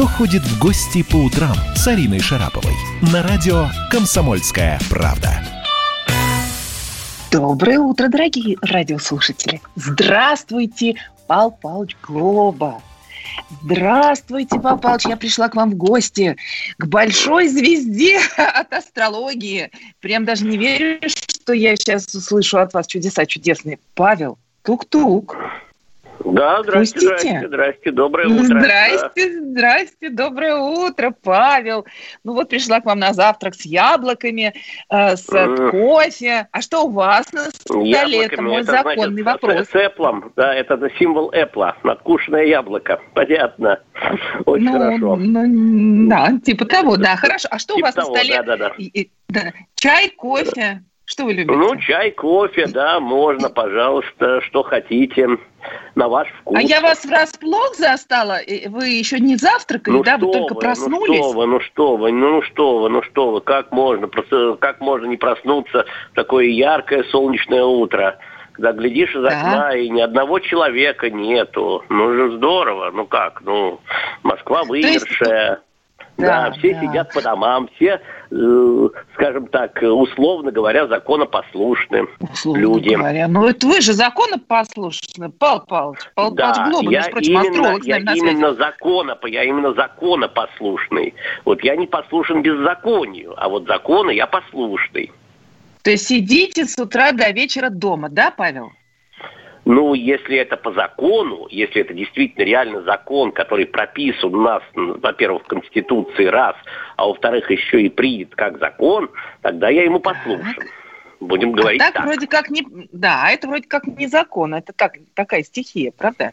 «Кто ходит в гости по утрам» с Ариной Шараповой на радио «Комсомольская правда». Доброе утро, дорогие радиослушатели. Здравствуйте, Пал Палыч Глоба. Здравствуйте, Пал Палыч, я пришла к вам в гости, к большой звезде от астрологии. Прям даже не верю, что я сейчас услышу от вас чудеса чудесные. Павел, тук-тук. Да, здрасте, Пустите? здрасте, здрасте, доброе утро. Здрасте, здрасте, доброе утро, Павел. Ну вот пришла к вам на завтрак с яблоками, э, с М. кофе. А что у вас на Да. столе? Это мой это, законный значит, вопрос. С эплом, да, это символ эпла, надкушенное яблоко, понятно. Очень ну, хорошо. ну, да, типа того, да, хорошо. А что у Типа вас на того, столе? да-да-да. И- и- да. Чай, кофе? Что вы любите? Ну, чай, кофе, да, можно, пожалуйста, что хотите, на ваш вкус. а я вас врасплох застала? Вы еще не завтракали, Ну да? Вы только вы, проснулись? Ну что вы, ну что вы, ну что вы, ну что вы, как можно, как можно не проснуться в такое яркое солнечное утро, когда глядишь из окна и ни одного человека нету. Ну же здорово, ну как, ну Москва вымершая. Да, Да, все да. сидят по домам, все, э, скажем так, условно говоря, законопослушны. Условно люди. говоря. Ну, это вы же законопослушны, Пал Павлович. Пал Да, Павлович Глоба, я прочим, именно, я именно закона, я именно законопослушный. Вот я не послушен беззаконию, а вот законы я послушный. То есть сидите с утра до вечера дома, да, Павел? Ну, если это по закону, если это действительно реально закон, который прописан у нас, во-первых, в Конституции, раз, а во-вторых, еще и принят как закон, тогда я ему послушен. Будем А говорить так, так. вроде как не... Да, это вроде как не закон, это так, такая стихия, правда?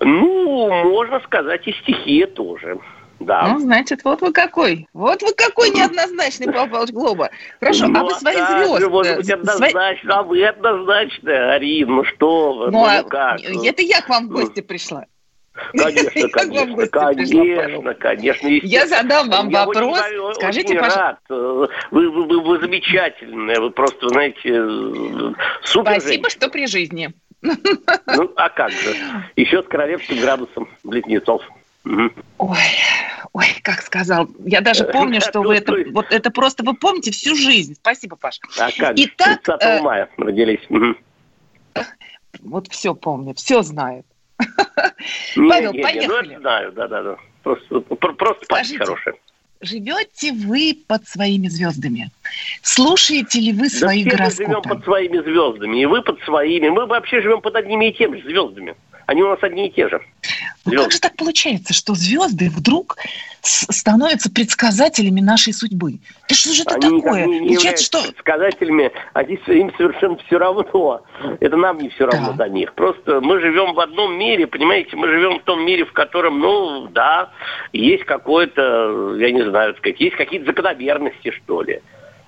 Ну, можно сказать, и стихия тоже. Да. Ну, значит, вот вы какой. Вот вы какой неоднозначный, Павел Павлович Глоба. Хорошо, а Ну, вы свои как же, звезды... Может быть, свои- однозначно, а вы однозначно, Арин, ну что вы, Ну, ну, а как? ну, это я к вам в гости пришла. Конечно, конечно, конечно, конечно. Я задам вам Я вопрос. очень, очень Скажите, пожалуйста... рад. Э, Вы, вы, вы- вы замечательная, вы просто, знаете, э, супер Спасибо, что при жизни. Ну, а как же? Еще с королевским градусом близнецов. Ой, ой, как сказал. Я даже помню, Да, что вы это... Вот это просто вы помните всю жизнь. Спасибо, Паш. А как? Итак, 30 э, мая родились. Вот все помню, все знаю. Не, Павел, не, не, поехали. Ну, это знаю, да-да-да. Просто, про- просто память хорошая. Живете вы под своими звездами? Слушаете ли вы свои да гороскопы? мы живем под своими звездами, и вы под своими. Мы вообще живем под одними и теми же звездами. Они у нас одни и те же. Ну как же так получается, что звезды вдруг становятся предсказателями нашей судьбы? Да что же это Они такое? не, не Получается, что... предсказателями, они, с- им совершенно все равно. Это нам не все равно Да. до них. Просто мы живем в одном мире, понимаете, мы живем в том мире, в котором, ну, да, есть какое-то, я не знаю, есть какие-то закономерности, что ли.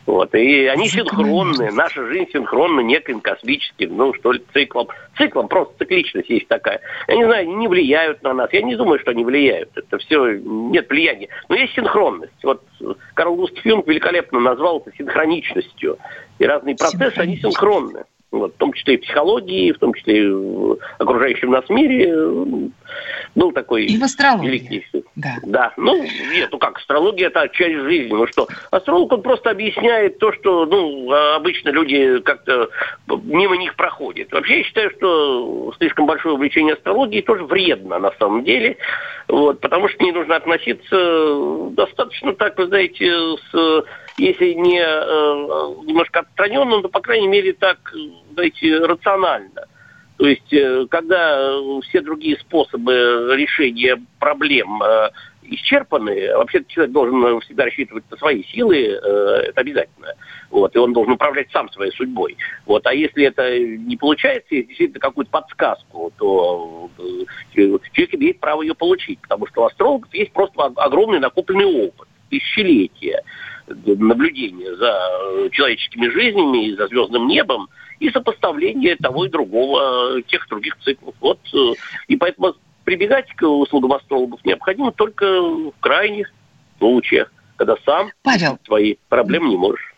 Вот, и они синхронны, наша жизнь синхронна неким космическим, ну, что ли, циклом. Циклом, просто цикличность есть такая. Я не знаю, не влияют на нас. Я не думаю, что они влияют. Это все, нет влияния. Но есть синхронность. Вот Карл Густав Юнг великолепно назвал это синхроничностью. И разные процессы, они синхронны. Вот, в том числе и в психологии, в том числе и в окружающем нас мире. Был такой И в астрологии. великий Да. да, ну, нет, ну как, астрология это часть жизни, ну что, астролог он просто объясняет то, что, ну, а, обычно люди как-то мимо них проходят. Вообще я считаю, что слишком большое увлечение астрологией тоже вредно на самом деле, вот, потому что к ней нужно относиться достаточно так, вы знаете, с, если не э, немножко отстраненно, то, по крайней мере, так, знаете, рационально. То есть, э, когда э, все другие способы решения проблем э, исчерпаны, вообще человек должен всегда рассчитывать на свои силы, это обязательно. Вот, и он должен управлять сам своей судьбой. Вот, а если это не получается, если действительно какую-то подсказку, то человек имеет право ее получить, потому что у астрологов есть просто огромный накопленный опыт, тысячелетия наблюдения за человеческими жизнями и за звездным небом и сопоставление того и другого, э, тех других циклов. Вот, э, и поэтому прибегать к услугам астрологов необходимо только в крайних случаях, когда сам Павел, свои проблемы не можешь.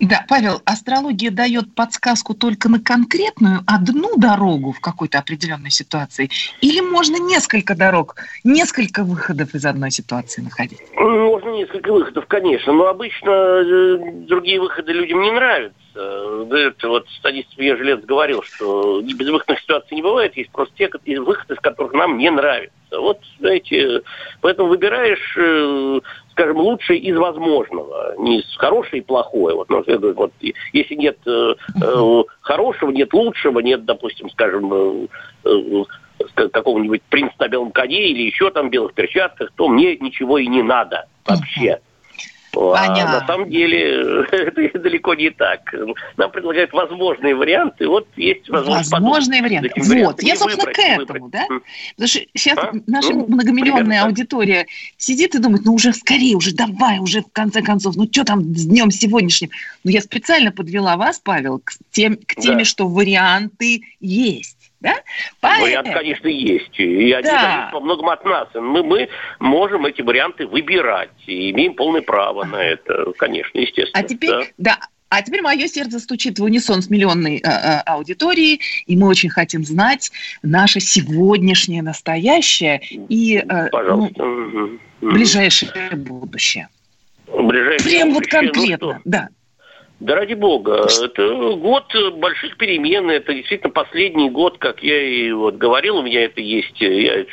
Да, Павел, астрология дает подсказку только на конкретную одну дорогу в какой-то определенной ситуации? Или можно несколько дорог, несколько выходов из одной ситуации находить? Можно несколько выходов, конечно, но обычно э, другие выходы людям не нравятся. Это вот Станислав Ежелец говорил, что безвыходных ситуаций не бывает, есть просто те выходы, из которых нам не нравятся. Вот, знаете, поэтому выбираешь э, скажем, лучшее из возможного, не хорошее и плохое. Вот, вот, если нет э, э, хорошего, нет лучшего, нет, допустим, скажем, э, э, какого-нибудь принца на белом коне или еще там белых перчатках, то мне ничего и не надо вообще. Понятно. А на самом деле это далеко не так. Нам предлагают возможные варианты. Вот есть возможность Возможные варианты. Вот. Я, собственно, выбрать, к этому, выбрать. да? Потому что сейчас а? наша ну, многомиллионная аудитория сидит и думает, ну уже скорее, уже давай, уже в конце концов, ну что там с днем сегодняшним? Ну я специально подвела вас, Павел, к, тем, к теме, да. что варианты есть. Да? Поэтому... Вариант, конечно, есть. И они да. зависят во многом от нас. Мы, мы можем эти варианты выбирать. И имеем полное право на это, конечно, естественно. А теперь, да. да. А теперь мое сердце стучит в унисон с миллионной э, э, аудиторией, и мы очень хотим знать наше сегодняшнее, настоящее и э, Пожалуйста. Ну, ближайшее будущее. Ближайшее Прям будущее, вот конкретно, ну, да. Да ради бога, это год больших перемен, это действительно последний год, как я и вот говорил, у меня это есть, я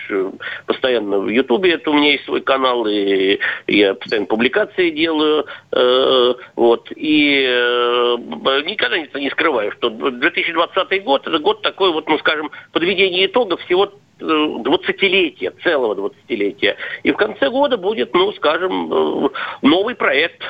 постоянно в Ютубе, это у меня есть свой канал, и я постоянно публикации делаю, э, вот, и э, никогда не скрываю, что 2020 год, это год такой вот, ну, скажем, подведение итогов всего двадцатилетия, целого двадцатилетия. И в конце года будет, ну, скажем, э, новый проект,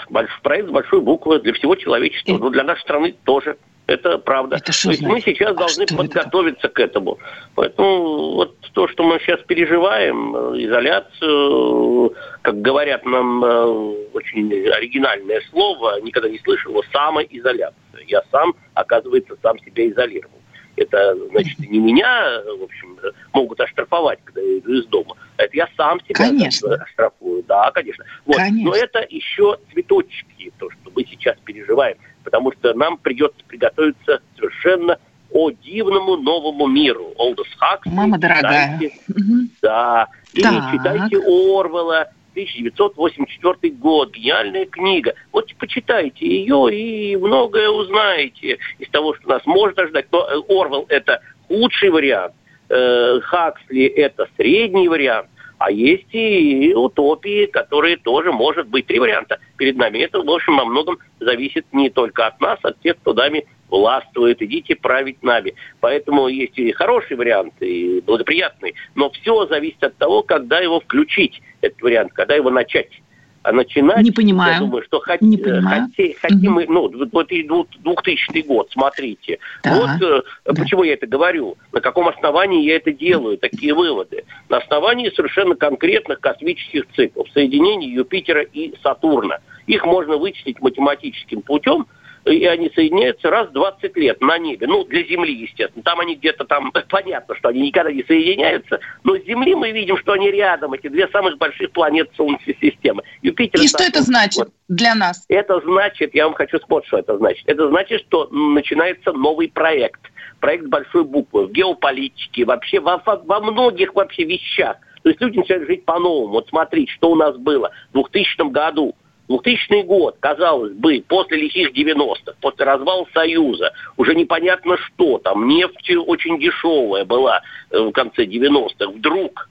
проект с большой буквы для всего человечества, но ну, для нашей страны тоже. Это правда. Это то есть мы сейчас а должны подготовиться это? к этому. Поэтому вот то, что мы сейчас переживаем, э, изоляцию, как говорят нам э, очень оригинальное слово, никогда не слышал его, самоизоляция. Я сам, оказывается, сам себя изолировал. Это, значит, не меня, в общем, могут оштрафовать, когда я иду из дома. Это я сам себя конечно. оштрафую. Да, конечно. Вот. конечно. Но это еще цветочки, то, что мы сейчас переживаем. Потому что нам придется приготовиться совершенно о дивному новому миру. Олдос Хаксли. Мама дорогая. Читайте, угу. Да. Или так. читайте Орвела 1984 год, гениальная книга. Вот почитайте ее и многое узнаете из того, что нас может ожидать. Но э, Орвел это худший вариант, э, Хаксли это средний вариант, а есть и утопии, которые тоже может быть три варианта перед нами. Это, в общем, во многом зависит не только от нас, от тех, кто нами властвует, идите править нами. Поэтому есть и хороший вариант, и благоприятный, но все зависит от того, когда его включить, этот вариант, когда его начать. А начинать, не понимаю. я думаю, что хот, не понимаю. Хотим, хотим мы, ну, 2000 год, смотрите. Да. Вот э, да. почему я это говорю, на каком основании я это делаю, такие выводы. На основании совершенно конкретных космических циклов, соединений Юпитера и Сатурна. Их можно вычислить математическим путем, и они соединяются раз в 20 лет на небе. Ну, для Земли, естественно. Там они где-то там, понятно, что они никогда не соединяются, но с Земли мы видим, что они рядом, эти две самых больших планеты Солнечной системы. Юпитер и что это значит вот. для нас? Это значит, я вам хочу спорт, что это значит. Это значит, что начинается новый проект. Проект большой буквы в геополитике, вообще во, во многих вообще вещах. То есть люди начинают жить по-новому. Вот смотрите, что у нас было в 2000 году – 2000 год, казалось бы, после лихих 90-х, после развала Союза, уже непонятно что там, нефть очень дешевая была э, в конце 90-х. Вдруг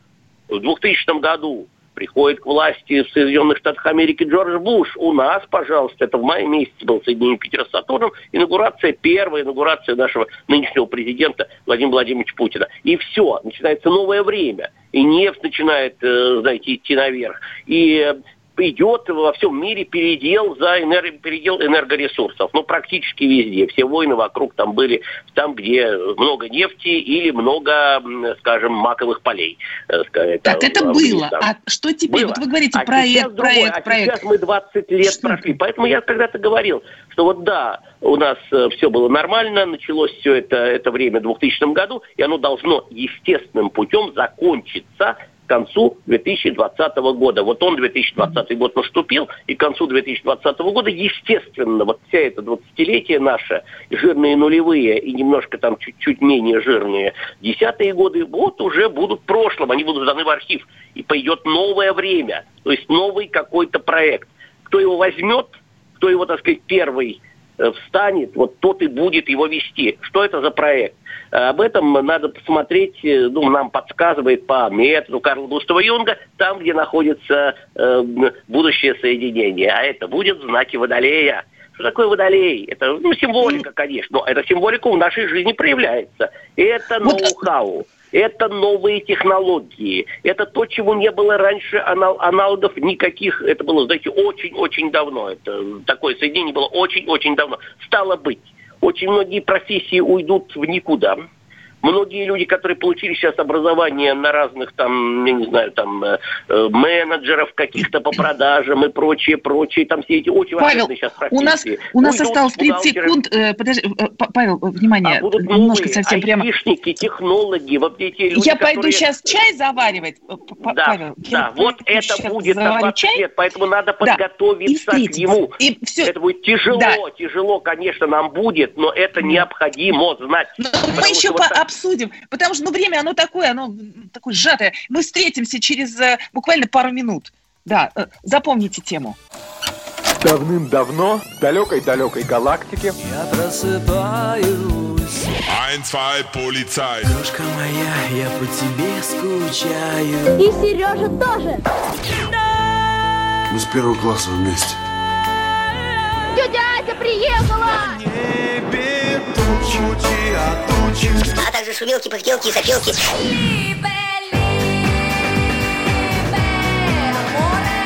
в 2000 году приходит к власти в Соединенных Штатах Америки Джордж Буш. У нас, пожалуйста, это в мае месяце был соединение Питера с Сатурном, инаугурация, первая инаугурация нашего нынешнего президента Владимира Владимировича Путина. И все, начинается новое время. И нефть начинает, э, знаете, идти наверх. И идет во всем мире передел за энерг... передел энергоресурсов. Ну, практически везде. Все войны вокруг там были там, где много нефти или много, скажем, маковых полей. Э, так, это было. Там. А что теперь? Было. Вот вы говорите, а проект, проект, а проект. сейчас мы 20 лет что? прошли. Поэтому я когда-то говорил, что вот да, у нас э, все было нормально, началось все это, это время в 2000 году, и оно должно естественным путем закончиться к концу 2020 года. Вот он, 2020 год наступил, и к концу 2020 года, естественно, вот вся эта 20-летие наше, жирные нулевые и немножко там чуть-чуть менее жирные десятые годы, вот уже будут в прошлом, они будут сданы в архив. И пойдет новое время, то есть новый какой-то проект. Кто его возьмет, кто его, так сказать, первый встанет, вот тот и будет его вести. Что это за проект? Э, об этом надо посмотреть, э, ну, нам подсказывает по методу Карла Густава Юнга, там, где находится э, будущее соединение. А это будет в знаке Водолея. Что такое водолей? Это ну, символика, конечно, но эта символика в нашей жизни проявляется. Это ноу-хау это новые технологии, это то, чего не было раньше, аналогов никаких, это было, знаете, очень-очень давно, это такое соединение было очень-очень давно. Стало быть, очень многие профессии уйдут в никуда, Многие люди, которые получили сейчас образование на разных там, я не знаю, там э, э менеджеров каких-то по продажам и прочее, прочее, там все эти очень Павел, сейчас профессии. у нас, у нас осталось 30 секунд. Э, подожди, э, Павел, внимание, а будут немножко совсем прямо. технологи, вот эти люди, Я которые... пойду сейчас чай заваривать, да, Павел. Да, вот это будет на 20 чай? лет, поэтому надо подготовиться да, к нему. И все. Это будет тяжело, да. тяжело, конечно, нам будет, но это необходимо знать. Но мы еще вот так обсудим, потому что ну, время, оно такое, оно такое сжатое. Мы встретимся через э, буквально пару минут. Да, э, запомните тему. Давным-давно в далекой-далекой галактике Я просыпаюсь Ein, zwei, полицай Крошка моя, я по тебе скучаю И Сережа тоже Мы с первого класса вместе Тетя Ася приехала! небе тучи, а тучи А также шумелки, пыхтелки и запелки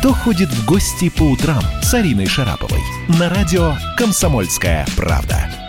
Кто ходит в гости по утрам с Ариной Шараповой? На радио «Комсомольская правда».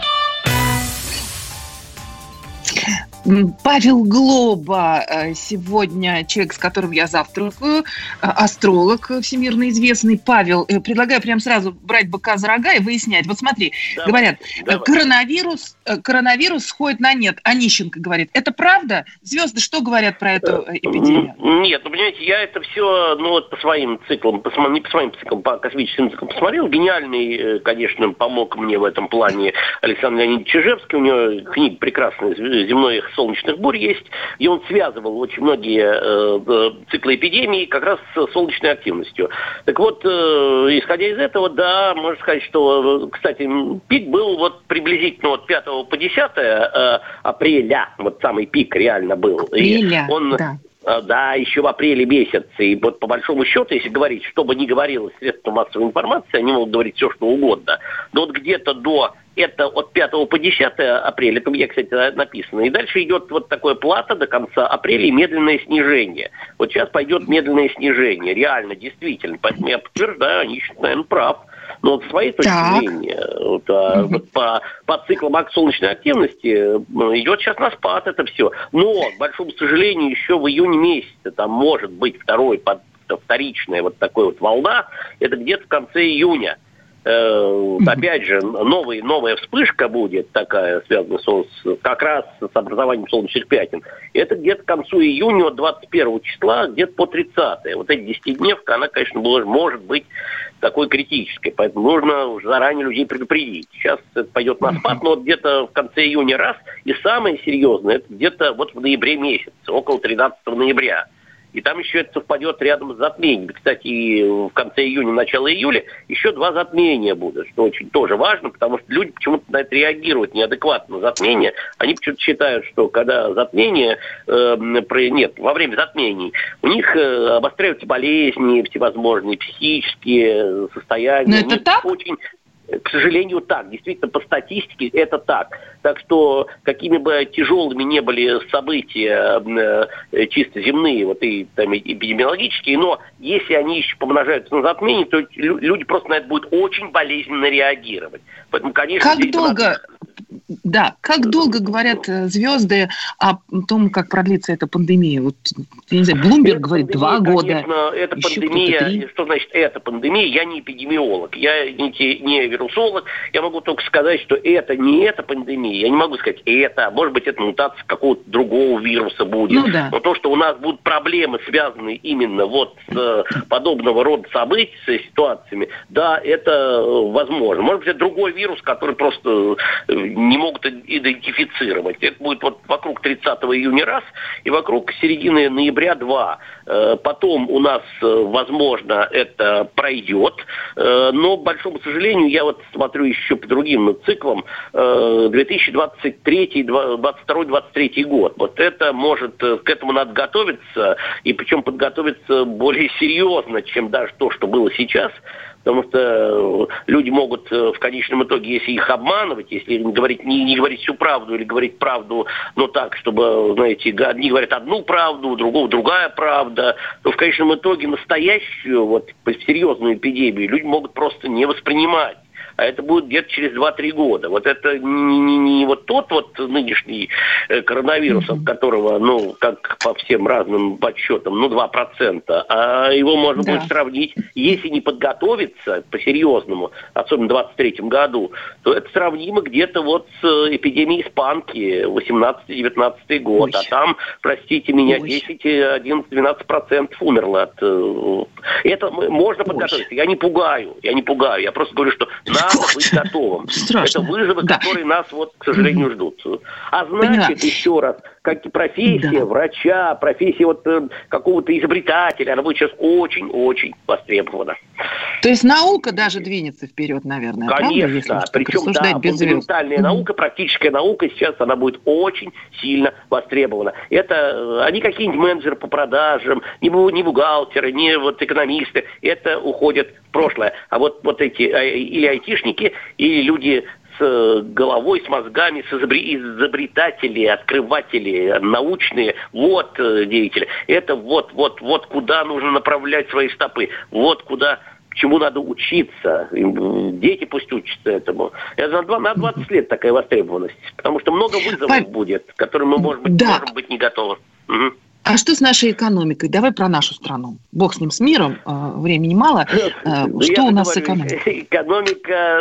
Павел Глоба э, сегодня человек, с которым я завтракаю, э, астролог всемирно известный. Павел, э, предлагаю прямо сразу брать быка за рога и выяснять. Вот смотри, давай, говорят, давай. коронавирус, коронавирус сходит на нет. Онищенко говорит, это правда? Звезды что говорят про эту эпидемию? Нет, ну понимаете, я это все, ну вот по своим циклам, не по своим циклам, по космическим циклам посмотрел. Гениальный, конечно, помог мне в этом плане Александр Леонидович Чижевский. У него книга прекрасная «Земной солнечных бурь есть, и он связывал очень многие э, э, циклы эпидемии как раз с солнечной активностью. Так вот, э, исходя из этого, да, можно сказать, что, кстати, пик был вот приблизительно от 5 по 10 э, апреля, вот самый пик реально был. Апреля, и он, да. Э, да, еще в апреле месяце. И вот по большому счету, если говорить, что бы ни говорилось средства массовой информации, они могут говорить все, что угодно. Но вот где-то до это от 5 по 10 апреля, это у меня, кстати, написано. И дальше идет вот такое плата до конца апреля и медленное снижение. Вот сейчас пойдет медленное снижение, реально, действительно. Поэтому я подтверждаю, они, наверное, прав. Но вот с своей точки так. зрения, вот, а, вот по, по циклам солнечной активности идет сейчас на спад это все. Но, к большому сожалению, еще в июне месяце там может быть второй, под, вторичная вот такой вот волна, это где-то в конце июня э, опять же, новый, новая вспышка будет такая, связанная с, как раз с образованием солнечных пятен. Это где-то к концу июня, от 21 числа, где-то по 30 Вот эта десятидневка, она, конечно, может быть такой критической. Поэтому нужно заранее людей предупредить. Сейчас это пойдет на спад, но вот где-то в конце июня раз. И самое серьезное, это где-то вот в ноябре месяце, около 13 ноября. И там еще это совпадет рядом с затмением. Кстати, в конце июня, начало июля еще два затмения будут, что очень тоже важно, потому что люди почему-то на это реагируют неадекватно на затмение. Они почему-то считают, что когда затмение, э, нет, во время затмений, у них э, обостряются болезни всевозможные, психические состояния. Но это так? Очень К сожалению, так. Действительно, по статистике это так. Так что, какими бы тяжелыми не были события э, чисто земные, вот и там, эпидемиологические, но если они еще помножаются на затмение, то люди просто на это будут очень болезненно реагировать. Поэтому, конечно, как долго, надо... да, как долго говорят э, звезды о том, как продлится эта пандемия? Вот, я не знаю, Блумберг это говорит два года. Конечно, это пандемия. Что значит это пандемия? Я не эпидемиолог, я не, не вирусолог. Я могу только сказать, что это не эта пандемия. Я не могу сказать это. Может быть, это мутация какого-то другого вируса будет. Ну, да. Но то, что у нас будут проблемы, связанные именно вот с э, подобного рода событиями, ситуациями, да, это э, возможно. Может быть, это другой вирус, который просто э, не могут идентифицировать. Это будет вот вокруг 30 июня раз и вокруг середины ноября два. Э, потом у нас, возможно, это пройдет, но, к большому сожалению, я вот смотрю еще по другим циклам, 2023, 2022, 2023 год. Вот это может, к этому надо готовиться, и причем подготовиться более серьезно, чем даже то, что было сейчас потому что э, люди могут э, в конечном итоге, если их обманывать, если говорить, не, не говорить всю правду или говорить правду, но так, чтобы, знаете, одни говорят одну правду, у другого другая правда, то в конечном итоге настоящую, вот, серьезную эпидемию люди могут просто не воспринимать а это будет где-то через 2-3 года. Вот это не, не, не вот тот вот нынешний э, коронавирус, от которого, ну, как по всем разным подсчетам, ну, 2%, а его можно да. будет сравнить, если не подготовиться по-серьезному, особенно в 23 году, то это сравнимо где-то вот с э, эпидемией испанки 18-19 год, Ой. а там, простите меня, Ой. 10, 11, 12% умерло от... Это можно подготовиться. Я не пугаю, я не пугаю, я просто говорю, что надо надо быть готовым. Страшно. Это вызовы, да. которые нас, вот, к сожалению, ждут. А значит, Поняла. еще раз, как и профессия да. врача, профессия вот э, какого-то изобретателя, она будет сейчас очень-очень востребована. То есть наука даже двинется вперед, наверное, Конечно, правда, причем да, фундаментальная mm наука, практическая наука сейчас она будет очень сильно востребована. Это э, они какие-нибудь менеджеры по продажам, не, не бухгалтеры, не вот экономисты, это уходит в прошлое. А вот, вот эти э, или айтишники, или люди с э, головой, с мозгами, с изобретатели, открыватели, научные, вот э, деятели. Это вот, вот, вот куда нужно направлять свои стопы, вот куда чему надо учиться. Дети пусть учатся этому. Это на, 2, на 20 лет такая востребованность. Потому что много вызовов Пап... будет, к которым мы, может быть, да. можем быть не готовы. Угу. А что с нашей экономикой? Давай про нашу страну. Бог с ним, с миром, а, времени мало. А, ну, что у нас с экономикой? Экономика,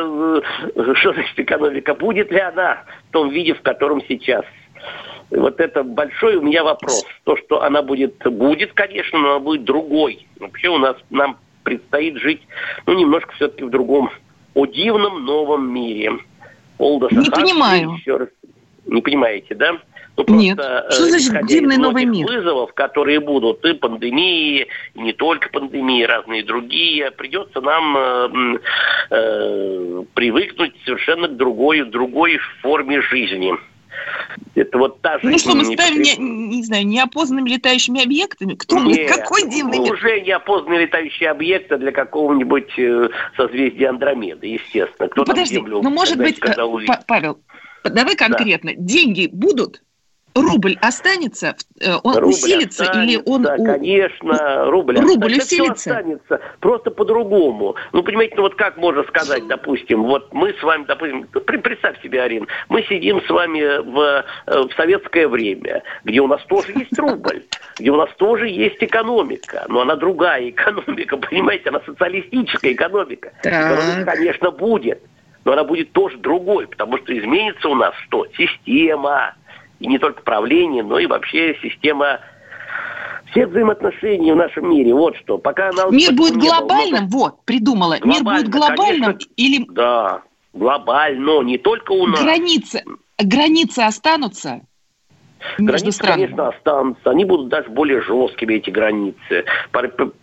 э, что значит экономика? Будет ли она в том виде, в котором сейчас? Вот это большой у меня вопрос. То, что она будет, будет, конечно, но она будет другой. Вообще у нас, нам предстоит жить, ну, немножко все-таки в другом, о дивном новом мире. Олда Не понимаю. Еще раз. Не понимаете, да? Ну, Нет. Что значит дивный новый мир? вызовов, которые будут, и пандемии, и не только пандемии, разные другие, придется нам э, э, привыкнуть совершенно к другой, другой форме жизни. Это вот та жизнь. Ну что, мы ставим, не, не знаю, неопознанными летающими объектами? Кто Нет, мы? Какой дивный мир? Уже неопознанные летающие объекты для какого-нибудь э, созвездия Андромеды, естественно. Кто Подожди, Землю, ну может быть, э, Павел, давай конкретно. Да. Деньги будут? Рубль останется, э, он рубль усилится останется, или он... Да, конечно, рубль, рубль останется. усилится. останется, просто по-другому. Ну, понимаете, ну вот как можно сказать, допустим, вот мы с вами, допустим, представь себе, Арин, мы сидим с вами в, э, в советское время, где у нас тоже есть рубль, где у нас тоже есть экономика, но она другая экономика, понимаете, она социалистическая экономика. Экономика, конечно, будет, но она будет тоже другой, потому что изменится у нас что? Система, и не только правление, но и вообще система всех взаимоотношений в нашем мире. Вот что. Пока она Мир будет глобальным, было, вот, придумала. Мир будет глобальным конечно, или... Да, глобально, не только у нас. Границы, границы останутся? Границы, конечно, останутся. Они будут даже более жесткими, эти границы.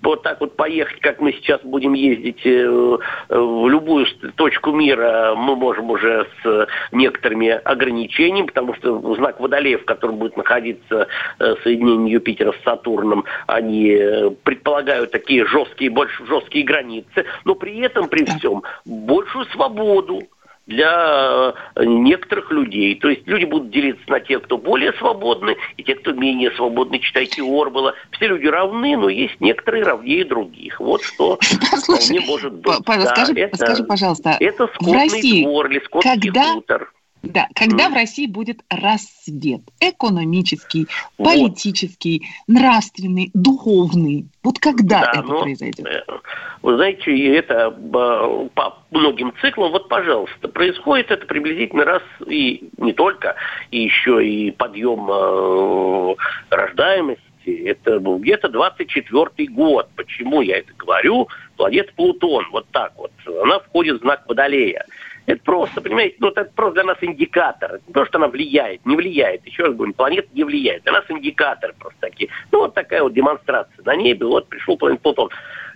Вот так вот поехать, как мы сейчас будем ездить э, э, в любую точку мира, мы можем уже с некоторыми ограничениями, потому что знак Водолея, в котором будет находиться э, соединение Юпитера с Сатурном, они э, предполагают такие жесткие, больше жесткие границы, но при этом, при всем, большую свободу для э, некоторых людей. То есть люди будут делиться на тех, кто более свободны, и те, кто менее свободны. Читайте Орбела. Все люди равны, но есть некоторые равнее других. Вот что вполне может быть. Па- Павел, Да, скажи, это- скажи, пожалуйста, Это в скотный России двор или когда- хутор. Да, когда Мгм. в России будет расцвет экономический, Вот. политический, нравственный, духовный? Вот когда Да, это но, произойдет? э, Вы знаете, и это э, по многим циклам, вот, пожалуйста, происходит это приблизительно раз и не только, и еще и подъем э, рождаемости. Это был где-то 24 год. Почему я это говорю? Планета Плутон, вот так вот. Она входит в знак Водолея. Это просто, понимаете, ну, это просто для нас индикатор. Не то, что она влияет, не влияет. Еще раз говорю, планета не влияет. Для нас индикатор просто такие. Ну, вот такая вот демонстрация на небе. Вот пришел планета Плутон.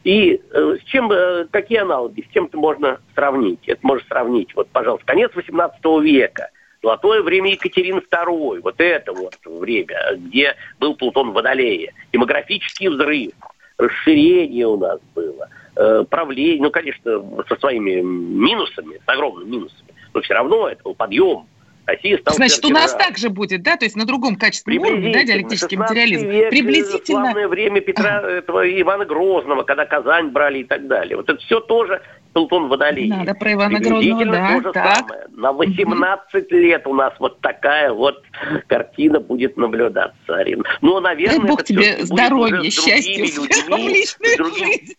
И э, с чем, э, какие аналоги, с чем это можно сравнить? Это можно сравнить, вот, пожалуйста, конец 18 века. Золотое время Екатерины II, вот это вот время, где был Плутон в Водолее. Демографический взрыв, расширение у нас было, правление, ну, конечно, со своими минусами, с огромными минусами, но все равно это был подъем. Россия стала Значит, у нас так же будет, да? То есть на другом качественном уровне, да, диалектический 16 материализм. век, э, Приблизительно. Славное время Петра этого Ивана Грозного, когда Казань брали и так далее. Вот это все тоже Плутон Водолей. Надо про Ивана Грозного, да, то так. самое. На 18 лет у нас вот такая вот картина будет наблюдаться, Арина. Ну, наверное, Дай бог это тебе здоровья, счастья в личной другим- жизни.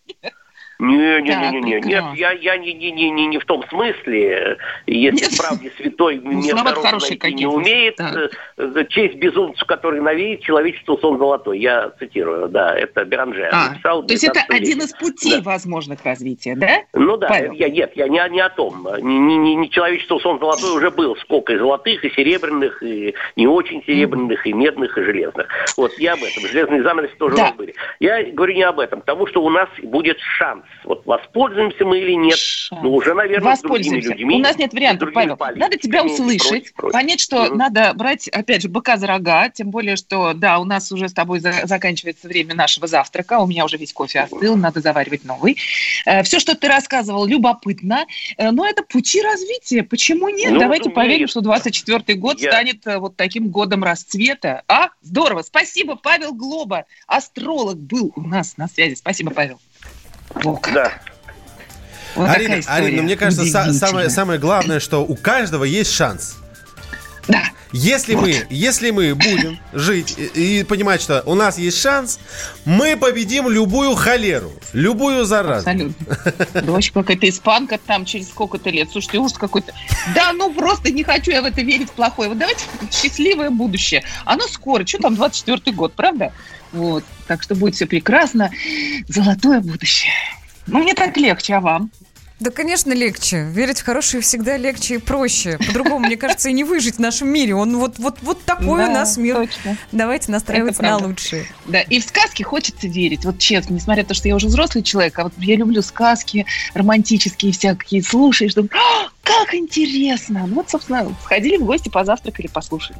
Не, не, Да, не, не, не, нет, я, я не, не, не, не, не в том смысле. Если Нет. правде святой Ну, мне найти не умеет, Так. э, э, честь безумцу, который навеет человечеству сон золотой. Я цитирую, да, это Беранже А, написал. то есть это 19 один из путей Да. возможных развития, да? Ну да, Павел. я, нет, я не, о- не о том. Не, не, не- не человечество сон золотой уже был. Сколько и золотых, и серебряных, и не очень серебряных, и медных, и железных. Вот я об этом. Железные занавесы тоже Да. были. Я говорю не об этом, потому что у нас будет шанс. Вот воспользуемся мы или нет. Шанс. Ну, уже, наверное, с другими людьми. У нас нет вариантов, Павел. Надо тебя услышать, прочее, прочее. понять, что Мгм. надо брать, опять же, быка за рога, тем более, что, да, у нас уже с тобой за- заканчивается время нашего завтрака, у меня уже весь кофе остыл, надо заваривать новый. все, что ты рассказывал, любопытно, э, но это пути развития. Почему нет? Ну, Давайте разумеется. поверим, что 24 год Я- станет э, вот таким годом расцвета. А? Здорово. Спасибо, Павел Глоба. Астролог был у нас на связи. Спасибо, Павел. Как. Да. Вот Арина. Арина, мне кажется, са- самое, самое главное, что у каждого есть шанс. Да. Если мы, если мы будем жить и, и понимать, что у нас есть шанс, мы победим любую холеру, любую заразу. Абсолютно. Дочь какая-то испанка там через сколько-то лет. Слушайте, ужас какой-то. Да, ну просто не хочу я в это верить плохое. Вот давайте счастливое будущее. Оно скоро. Что там 24 год, правда? Вот. Так что будет все прекрасно. Золотое будущее. Ну, мне так легче, а вам? Да, конечно, легче. Верить в хорошее всегда легче и проще. По-другому, мне кажется, и не выжить в нашем мире. Он вот, вот, вот такой Да, у нас мир. точно. Давайте настраиваться на лучшее. Да, и в сказки хочется верить. Вот честно, несмотря на то, что я уже взрослый человек, а вот я люблю сказки романтические всякие, слушаешь, думаю, «А, как интересно. Ну вот, собственно, сходили в гости, позавтракали, послушали.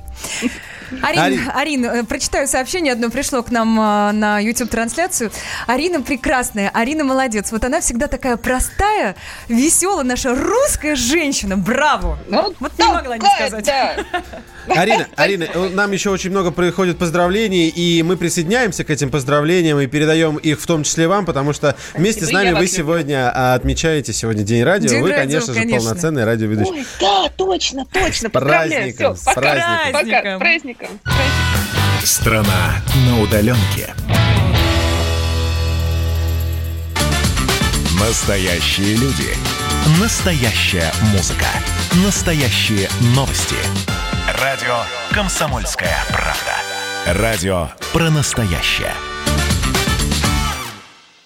Арин, Арин. Арин, э, прочитаю сообщение одно пришло к нам э, на YouTube-трансляцию. Арина прекрасная, Арина молодец. Вот она всегда такая простая, веселая наша русская женщина. Браво! Ну, Вот не могла не сказать. да. Арина, Арина, э, нам еще очень много приходит поздравлений, и мы присоединяемся к этим поздравлениям и передаем их в том числе вам, потому что вместе с нами вы люблю. сегодня а, отмечаете сегодня День радио. День вы, радио, конечно же, конечно. полноценный радиоведущий. Ой, да, точно, точно. С праздником, Всё, с пока. праздником. Пока, с праздником. Праздником. Страна на удаленке. Настоящие люди. Настоящая музыка. Настоящие новости. Радио «Комсомольская правда». Радио про настоящее.